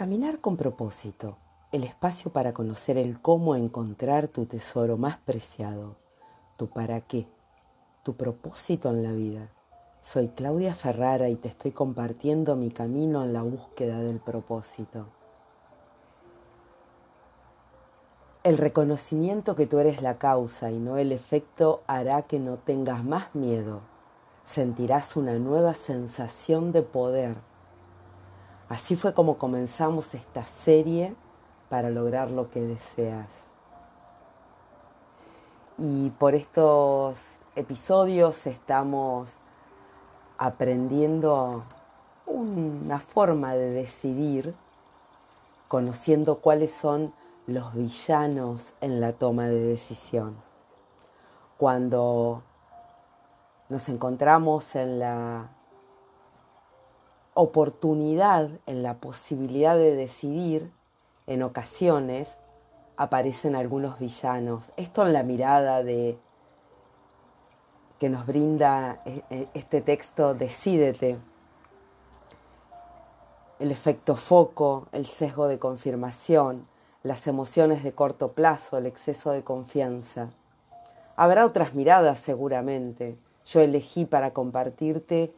Caminar con propósito, el espacio para conocer el cómo encontrar tu tesoro más preciado, tu para qué, tu propósito en la vida. Soy Claudia Ferrara y te estoy compartiendo mi camino en la búsqueda del propósito. El reconocimiento que tú eres la causa y no el efecto hará que no tengas más miedo. Sentirás una nueva sensación de poder Así fue como comenzamos esta serie para lograr lo que deseas. Y por estos episodios estamos aprendiendo una forma de decidir, conociendo cuáles son los villanos en la toma de decisión. Cuando nos encontramos en la oportunidad, en la posibilidad de decidir, en ocasiones aparecen algunos villanos. Esto en la mirada de que nos brinda e, e, este texto, Decídete. El efecto foco, el sesgo de confirmación, las emociones de corto plazo, el exceso de confianza. Habrá otras miradas seguramente. Yo elegí para compartirte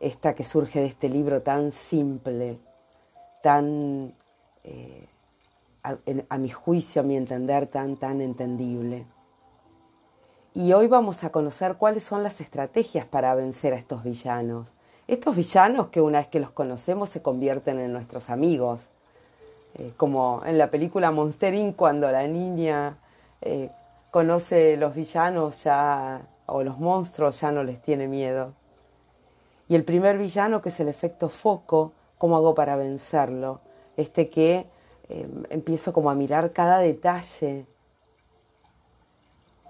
esta que surge de este libro tan simple, tan, eh, a, mi juicio, a mi entender, tan, tan entendible. Y hoy vamos a conocer cuáles son las estrategias para vencer a estos villanos. Estos villanos que una vez que los conocemos se convierten en nuestros amigos. Eh, como en la película Monster Inc. cuando la niña eh, conoce los villanos ya o los monstruos ya no les tiene miedo. Y el primer villano, que es el efecto foco, ¿cómo hago para vencerlo? Este que em, empiezo como a mirar cada detalle.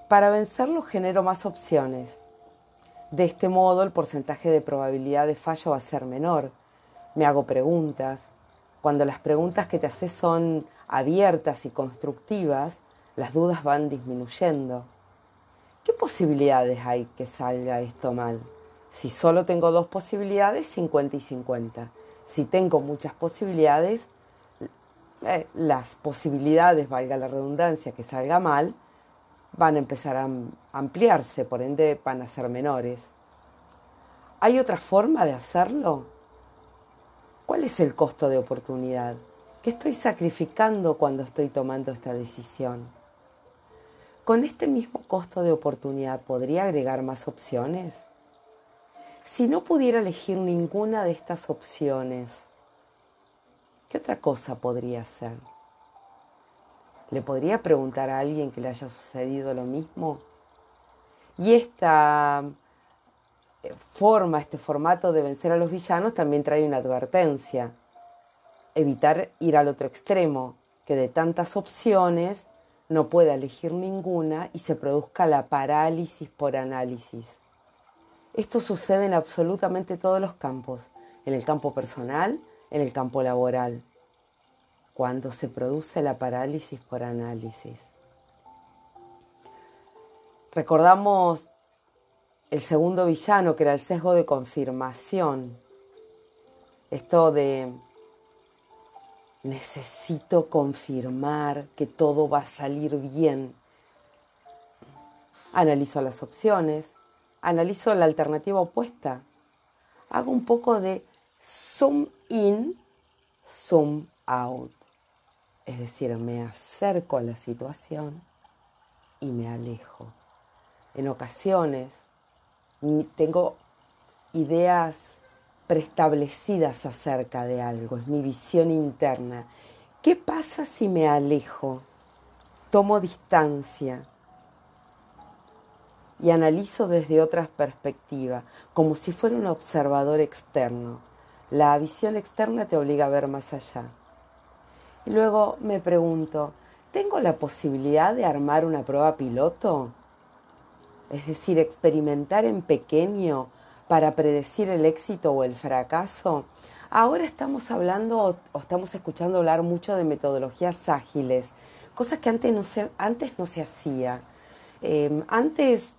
Para vencerlo genero más opciones. De este modo el porcentaje de probabilidad de fallo va a ser menor. Me hago preguntas. Cuando las preguntas que te haces son abiertas y constructivas, las dudas van disminuyendo. ¿Qué posibilidades hay que salga esto mal? Si solo tengo dos posibilidades, 50 y 50. Si tengo muchas posibilidades, eh, las posibilidades, valga la redundancia, que salga mal, van a empezar a ampliarse, por ende van a ser menores. ¿Hay otra forma de hacerlo? ¿Cuál es el costo de oportunidad? ¿Qué estoy sacrificando cuando estoy tomando esta decisión? ¿Con este mismo costo de oportunidad podría agregar más opciones? Si no pudiera elegir ninguna de estas opciones, ¿qué otra cosa podría hacer? ¿Le podría preguntar a alguien que le haya sucedido lo mismo? Y esta eh, forma, este formato de vencer a los villanos también trae una advertencia. Evitar ir al otro extremo, que de tantas opciones no pueda elegir ninguna y se produzca la parálisis por análisis. Esto sucede en absolutamente todos los campos, en el campo personal, en el campo laboral, cuando se produce la parálisis por análisis. Recordamos el segundo villano, que era el sesgo de confirmación. Esto de necesito confirmar que todo va a salir bien. Analizo las opciones, analizo la alternativa opuesta. Hago un poco de zoom in, zoom out. Es decir, me acerco a la situación y me alejo. En ocasiones tengo ideas preestablecidas acerca de algo, es mi visión interna. ¿Qué pasa si me alejo? Tomo distancia y analizo desde otras perspectivas, como si fuera un observador externo. La visión externa te obliga a ver más allá. Y luego me pregunto, ¿tengo la posibilidad de armar una prueba piloto? Es decir, experimentar en pequeño para predecir el éxito o el fracaso. Ahora estamos hablando o estamos escuchando hablar mucho de metodologías ágiles, cosas que antes no se, antes no se hacía. Eh, antes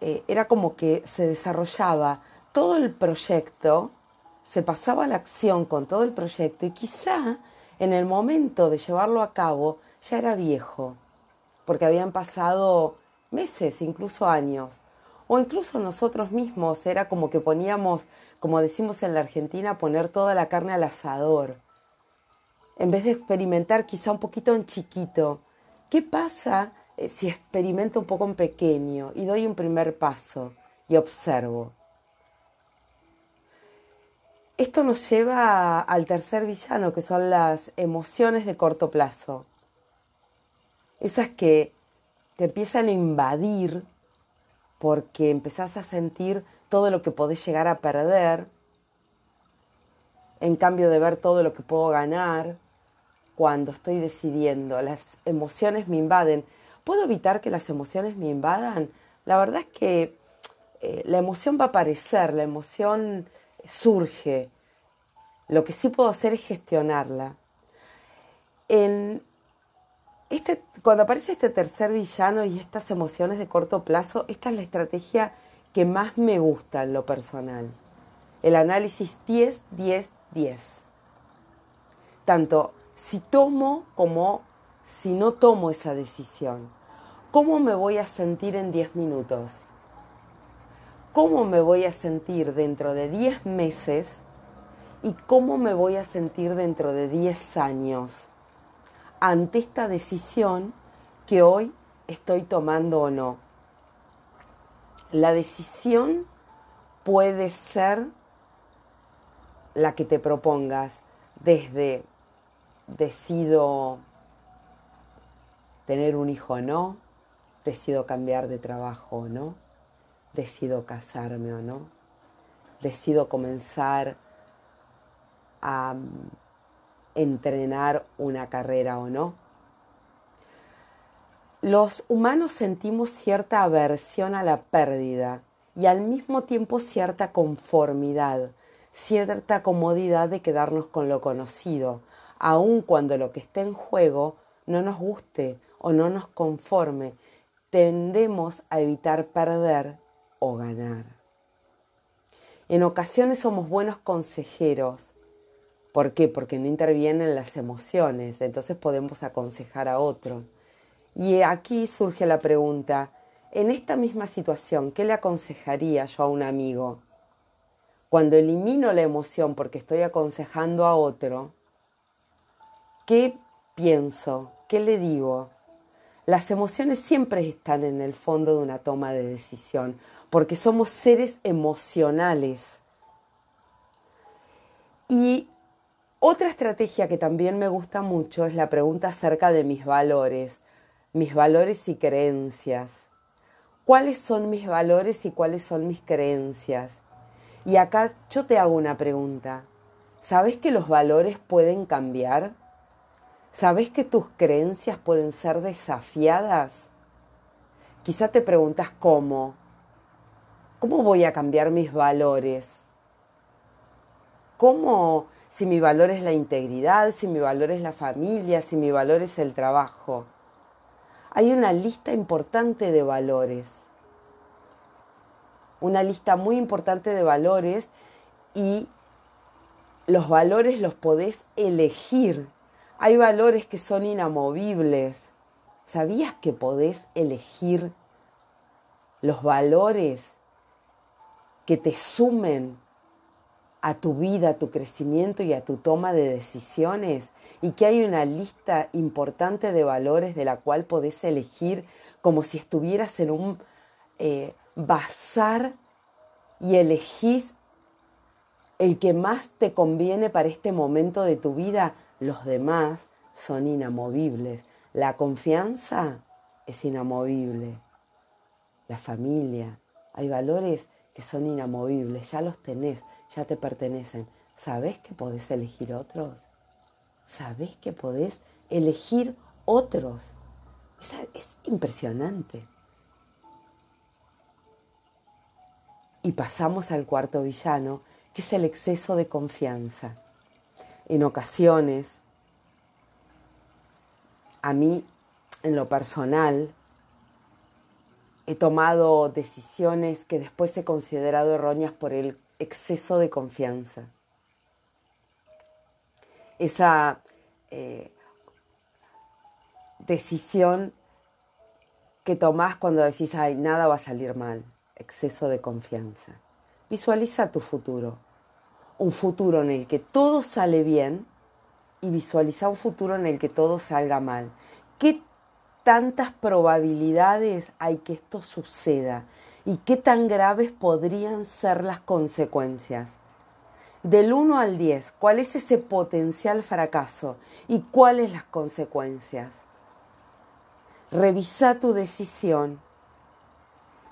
eh, era como que se desarrollaba todo el proyecto, se pasaba a la acción con todo el proyecto y quizá en el momento de llevarlo a cabo ya era viejo, porque habían pasado meses, incluso años, o incluso nosotros mismos era como que poníamos, como decimos en la Argentina, poner toda la carne al asador, en vez de experimentar quizá un poquito en chiquito. ¿Qué pasa si experimento un poco en pequeño y doy un primer paso y observo? Esto nos lleva al tercer villano, que son las emociones de corto plazo. Esas que te empiezan a invadir porque empezás a sentir todo lo que podés llegar a perder, en cambio de ver todo lo que puedo ganar cuando estoy decidiendo. Las emociones me invaden. ¿Puedo evitar que las emociones me invadan? La verdad es que eh, la emoción va a aparecer, la emoción surge. Lo que sí puedo hacer es gestionarla. En este, cuando aparece este tercer villano y estas emociones de corto plazo, esta es la estrategia que más me gusta en lo personal. El análisis 10, 10, 10. Tanto si tomo como si no tomo esa decisión. ¿Cómo me voy a sentir en 10 minutos? ¿Cómo me voy a sentir dentro de 10 meses y cómo me voy a sentir dentro de 10 años ante esta decisión que hoy estoy tomando o no. La decisión puede ser la que te propongas desde decido tener un hijo o no, decido cambiar de trabajo o no, decido casarme o no, decido comenzar a mm, entrenar una carrera o no. Los humanos sentimos cierta aversión a la pérdida y al mismo tiempo cierta conformidad, cierta comodidad de quedarnos con lo conocido, aun cuando lo que está en juego no nos guste o no nos conforme, tendemos a evitar perder o ganar. En ocasiones somos buenos consejeros, ¿Por qué? Porque no intervienen las emociones, entonces podemos aconsejar a otro. Y aquí surge la pregunta, en esta misma situación, ¿qué le aconsejaría yo a un amigo? Cuando elimino la emoción porque estoy aconsejando a otro, ¿qué pienso? ¿Qué le digo? Las emociones siempre están en el fondo de una toma de decisión, porque somos seres emocionales. Y otra estrategia que también me gusta mucho es la pregunta acerca de mis valores, mis valores y creencias. ¿Cuáles son mis valores y cuáles son mis creencias? Y acá yo te hago una pregunta. ¿Sabes que los valores pueden cambiar? ¿Sabes que tus creencias pueden ser desafiadas? Quizá te preguntas cómo. ¿Cómo voy a cambiar mis valores? ¿Cómo si mi valor es la integridad, si mi valor es la familia, si mi valor es el trabajo. Hay una lista importante de valores. Una lista muy importante de valores y los valores los podés elegir. Hay valores que son inamovibles. ¿Sabías que podés elegir los valores que te sumen a tu vida, a tu crecimiento y a tu toma de decisiones y que hay una lista importante de valores de la cual podés elegir como si estuvieras en un eh, bazar y elegís el que más te conviene para este momento de tu vida, los demás son inamovibles. La confianza es inamovible. La familia, hay valores que son inamovibles, ya los tenés, ya te pertenecen. ¿Sabes que podés elegir otros? ¿Sabes que podés elegir otros? Es, es impresionante. Y pasamos al cuarto villano, que es el exceso de confianza. En ocasiones, a mí, en lo personal, he tomado decisiones que después he considerado erróneas por el exceso de confianza. esa eh, decisión que tomás cuando decís, ay, nada va a salir mal, exceso de confianza. Visualiza tu futuro, un futuro en el que todo sale bien y visualiza un futuro en el que todo salga mal. ¿Qué tantas probabilidades hay que esto suceda? ¿Y qué tan graves podrían ser las consecuencias? Del 1 al 10, ¿cuál es ese potencial fracaso y cuáles las consecuencias? Revisa tu decisión.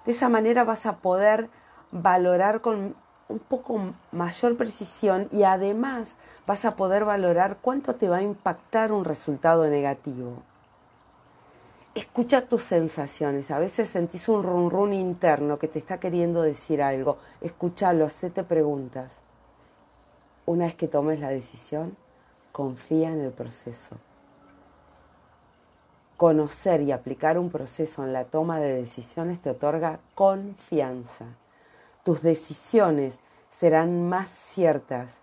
De esa manera vas a poder valorar con un poco mayor precisión y además vas a poder valorar cuánto te va a impactar un resultado negativo. Escucha tus sensaciones. A veces sentís un run run interno que te está queriendo decir algo. Escúchalo, hacete preguntas. Una vez que tomes la decisión, confía en el proceso. Conocer y aplicar un proceso en la toma de decisiones te otorga confianza tus decisiones serán más ciertas.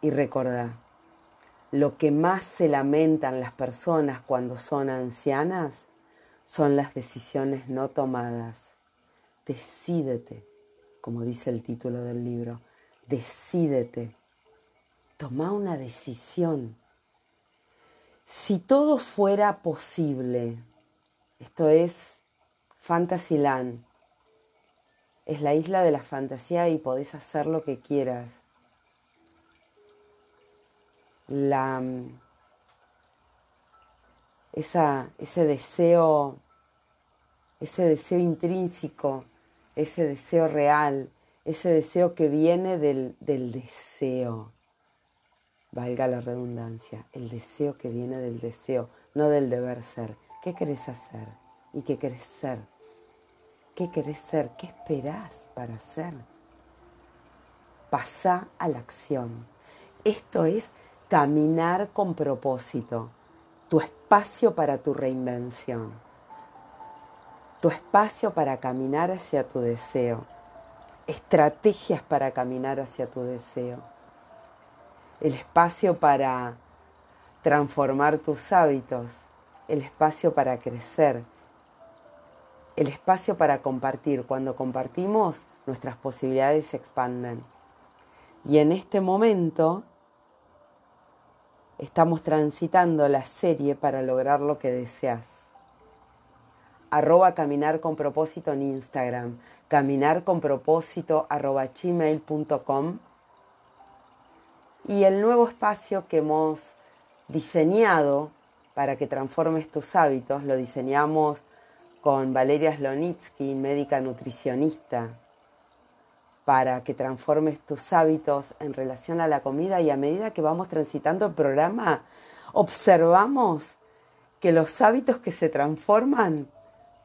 Y recordá, lo que más se lamentan las personas cuando son ancianas son las decisiones no tomadas. Decídete, como dice el título del libro, decídete. Toma una decisión. Si todo fuera posible, esto es Fantasyland, es la isla de la fantasía y podés hacer lo que quieras. La, esa, ese deseo, ese deseo intrínseco, ese deseo real, ese deseo que viene del, del deseo, valga la redundancia, el deseo que viene del deseo, no del deber ser. ¿Qué querés hacer? ¿Y qué querés ser? ¿Qué querés ser? ¿Qué esperás para ser? Pasá a la acción. Esto es caminar con propósito, tu espacio para tu reinvención, tu espacio para caminar hacia tu deseo, estrategias para caminar hacia tu deseo, el espacio para transformar tus hábitos, el espacio para crecer, el espacio para compartir. Cuando compartimos, nuestras posibilidades se expanden. Y en este momento estamos transitando la serie para lograr lo que deseas. Arroba caminar con propósito en Instagram, caminar con propósito arroba gmail.com y el nuevo espacio que hemos diseñado para que transformes tus hábitos, lo diseñamos con Valeria Slonitsky, médica nutricionista, para que transformes tus hábitos en relación a la comida y a medida que vamos transitando el programa, observamos que los hábitos que se transforman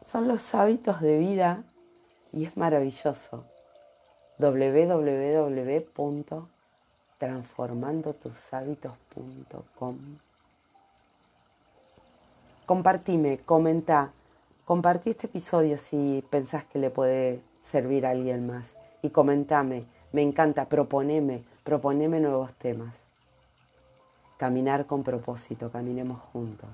son los hábitos de vida y es maravilloso. www.transformandotushábitos.com Compartime, comenta Compartí este episodio si pensás que le puede servir a alguien más. Y comentame, me encanta, proponeme, proponeme nuevos temas. Caminar con propósito, caminemos juntos.